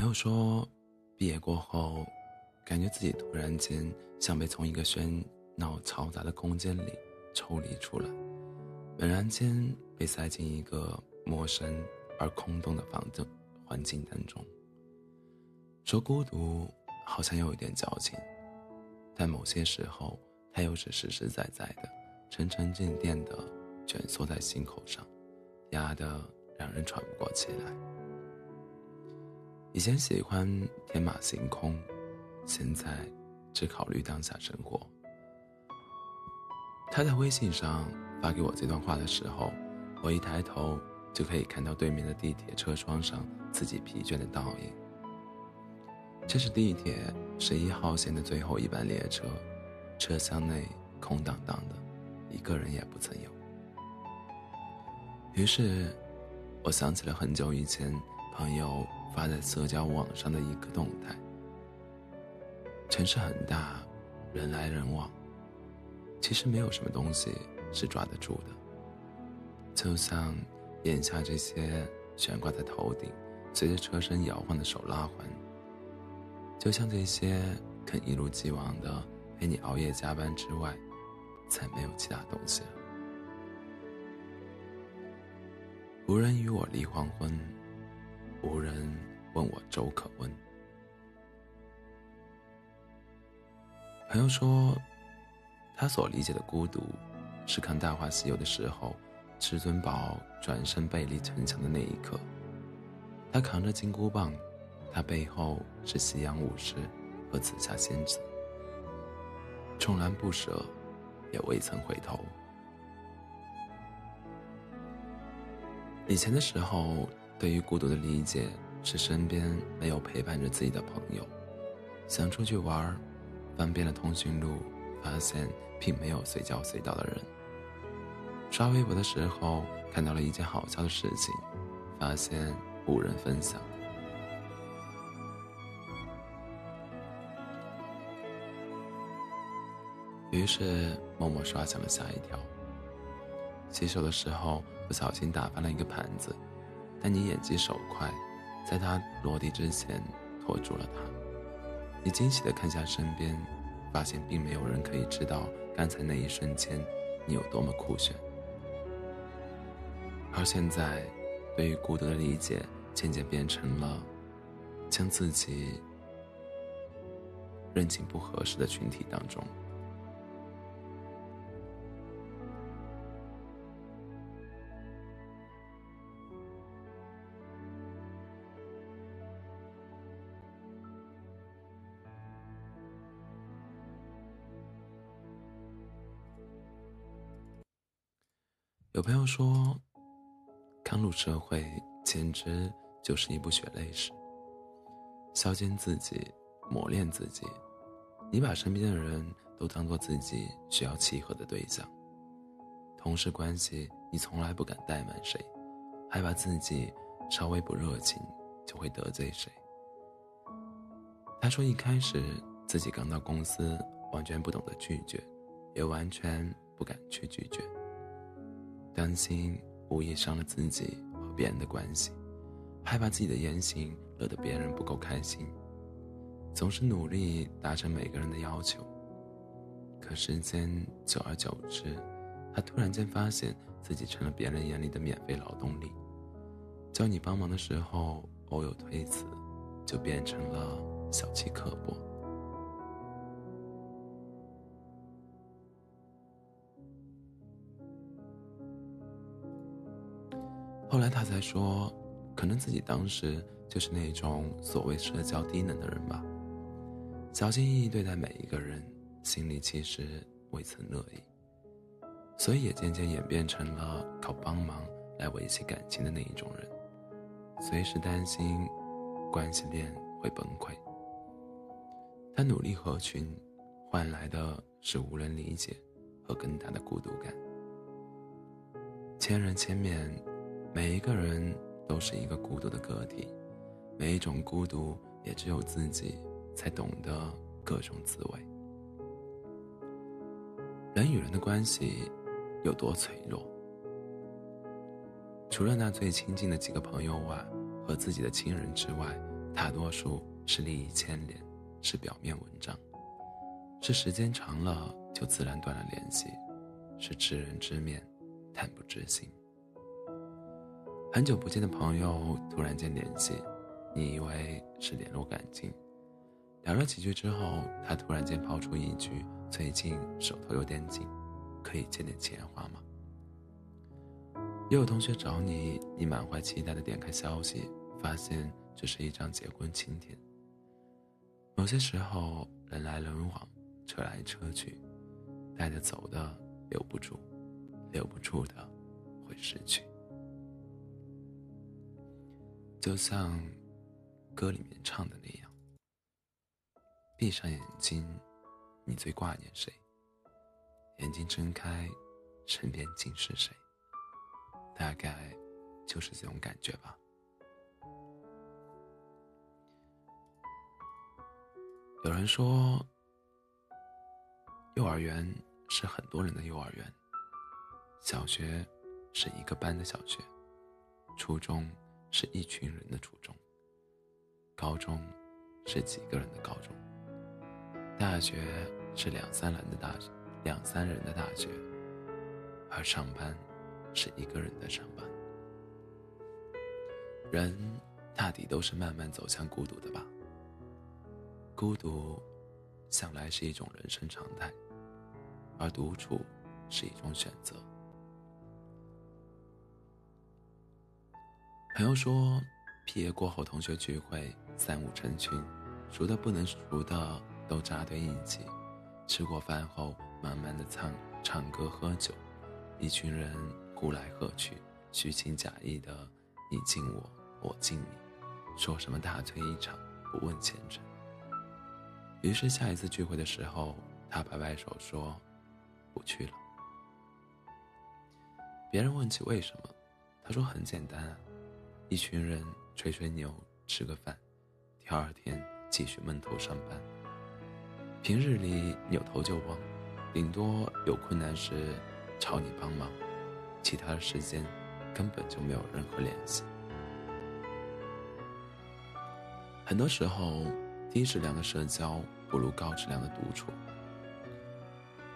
朋友说，毕业过后，感觉自己突然间像被从一个喧闹嘈杂的空间里抽离出来，猛然间被塞进一个陌生而空洞的房子环境当中。说孤独好像有一点矫情，但某些时候，它又是实实在在的、沉沉甸甸的蜷缩在心口上，压得让人喘不过气来。以前喜欢天马行空，现在只考虑当下生活。他在微信上发给我这段话的时候，我一抬头就可以看到对面的地铁车窗上自己疲倦的倒影。这是地铁十一号线的最后一班列车，车厢内空荡荡的，一个人也不曾有。于是，我想起了很久以前朋友发在社交网上的一个动态：城市很大，人来人往，其实没有什么东西是抓得住的。就像眼下这些悬挂在头顶、随着车身摇晃的手拉环。就像这些肯一如既往的陪你熬夜加班之外，再没有其他东西了。无人与我离黄昏，无人问我粥可温。朋友说，他所理解的孤独，是看《大话西游》的时候，至尊宝转身背离城墙的那一刻，他扛着金箍棒。他背后是夕阳武士和紫霞仙子，纵然不舍，也未曾回头。以前的时候，对于孤独的理解是身边没有陪伴着自己的朋友，想出去玩，翻遍了通讯录，发现并没有随叫随到的人。刷微博的时候看到了一件好笑的事情，发现无人分享。于是默默刷下了下一条。洗手的时候不小心打翻了一个盘子，但你眼疾手快，在他落地之前拖住了他。你惊喜地看向身边，发现并没有人可以知道刚才那一瞬间你有多么酷炫。而现在，对于孤独的理解渐渐变成了将自己扔进不合适的群体当中。有朋友说，刚入社会简直就是一部血泪史。削尖自己，磨练自己，你把身边的人都当做自己需要契合的对象。同事关系，你从来不敢怠慢谁，害怕自己稍微不热情就会得罪谁。他说，一开始自己刚到公司，完全不懂得拒绝，也完全不敢去拒绝。担心无意伤了自己和别人的关系，害怕自己的言行惹得别人不够开心，总是努力达成每个人的要求。可时间久而久之，他突然间发现自己成了别人眼里的免费劳动力，叫你帮忙的时候，偶有推辞，就变成了小气刻薄。后来他才说，可能自己当时就是那种所谓社交低能的人吧，小心翼翼对待每一个人，心里其实未曾乐意，所以也渐渐演变成了靠帮忙来维系感情的那一种人，随时担心关系链会崩溃。他努力合群，换来的是无人理解和更大的孤独感，千人千面。每一个人都是一个孤独的个体，每一种孤独也只有自己才懂得各种滋味。人与人的关系有多脆弱？除了那最亲近的几个朋友外，和自己的亲人之外，大多数是利益牵连，是表面文章，是时间长了就自然断了联系，是知人知面，但不知心。很久不见的朋友突然间联系，你以为是联络感情，聊了几句之后，他突然间抛出一句：“最近手头有点紧，可以借点钱花吗？”也有同学找你，你满怀期待的点开消息，发现这是一张结婚请帖。某些时候，人来人往，车来车去，带着走的留不住，留不住的会失去。就像歌里面唱的那样，闭上眼睛，你最挂念谁？眼睛睁开，身边竟是谁？大概就是这种感觉吧。有人说，幼儿园是很多人的幼儿园，小学是一个班的小学，初中是一群人的初中，高中是几个人的高中，大学是两三人的大学两三人的大学，而上班。是一个人的上班。人大抵都是慢慢走向孤独的吧。孤独，向来是一种人生常态，而独处是一种选择。朋友说，毕业过后同学聚会，三五成群，熟的不能熟的都扎堆一起，吃过饭后，慢慢的唱唱歌喝酒，一群人。呼来喝去，虚情假意的，你敬我，我敬你，说什么大醉一场，不问前程。于是下一次聚会的时候，他摆摆手说：“不去了。”别人问起为什么，他说：“很简单啊，一群人吹吹牛，吃个饭，第二天继续闷头上班。平日里扭头就忘，顶多有困难时找你帮忙。”其他的时间根本就没有任何联系。很多时候，低质量的社交不如高质量的独处。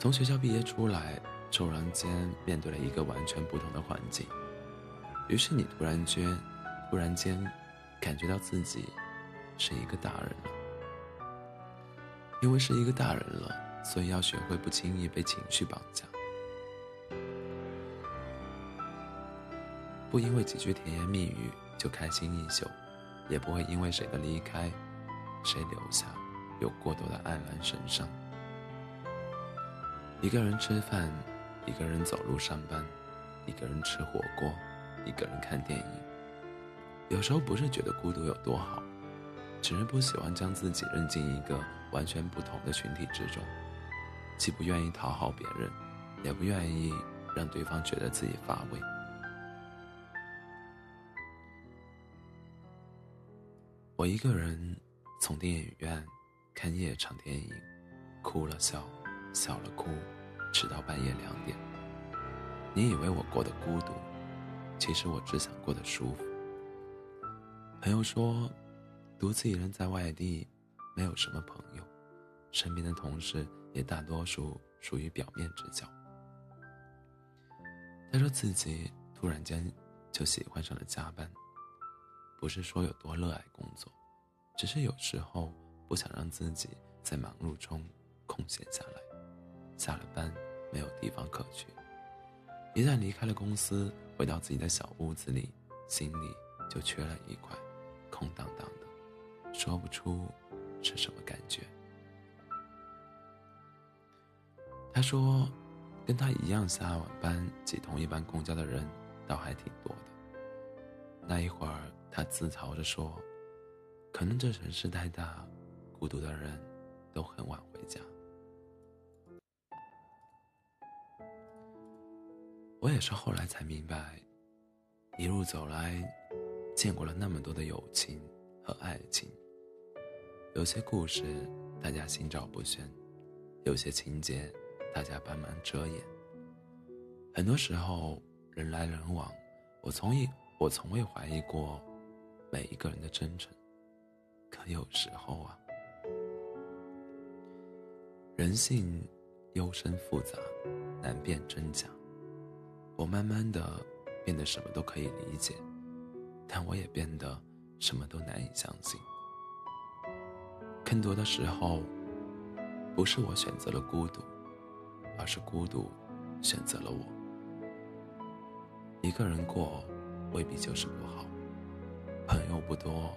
从学校毕业出来，骤然间面对了一个完全不同的环境，于是你突然间，突然间感觉到自己是一个大人了。因为是一个大人了，所以要学会不轻易被情绪绑架。不因为几句甜言蜜语就开心一宿，也不会因为谁的离开，谁留下，有过多的黯然神伤。一个人吃饭，一个人走路上班，一个人吃火锅，一个人看电影。有时候不是觉得孤独有多好，只是不喜欢将自己扔进一个完全不同的群体之中，既不愿意讨好别人，也不愿意让对方觉得自己乏味。我一个人从电影院看夜场电影，哭了笑，笑了哭，直到半夜两点。你以为我过得孤独，其实我只想过得舒服。朋友说，独自一人在外地，没有什么朋友，身边的同事也大多数属于表面之交。他说自己突然间就喜欢上了加班。不是说有多热爱工作，只是有时候不想让自己在忙碌中空闲下来。下了班没有地方可去，一旦离开了公司，回到自己的小屋子里，心里就缺了一块，空荡荡的，说不出是什么感觉。他说，跟他一样下晚班挤同一班公交的人，倒还挺多的。那一会儿。他自嘲着说：“可能这城市太大，孤独的人都很晚回家。”我也是后来才明白，一路走来，见过了那么多的友情和爱情。有些故事大家心照不宣，有些情节大家帮忙遮掩。很多时候人来人往，我从一我从未怀疑过。每一个人的真诚，可有时候啊，人性幽深复杂，难辨真假。我慢慢的变得什么都可以理解，但我也变得什么都难以相信。更多的时候，不是我选择了孤独，而是孤独选择了我。一个人过，未必就是不好。朋友不多，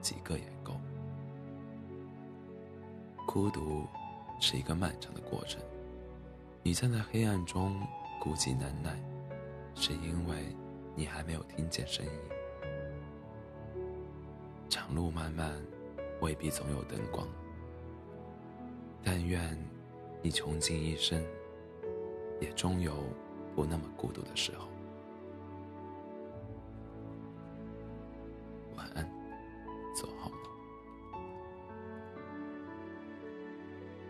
几个也够。孤独是一个漫长的过程。你站在黑暗中孤寂难耐，是因为你还没有听见声音。长路漫漫，未必总有灯光。但愿你穷尽一生，也终有不那么孤独的时候。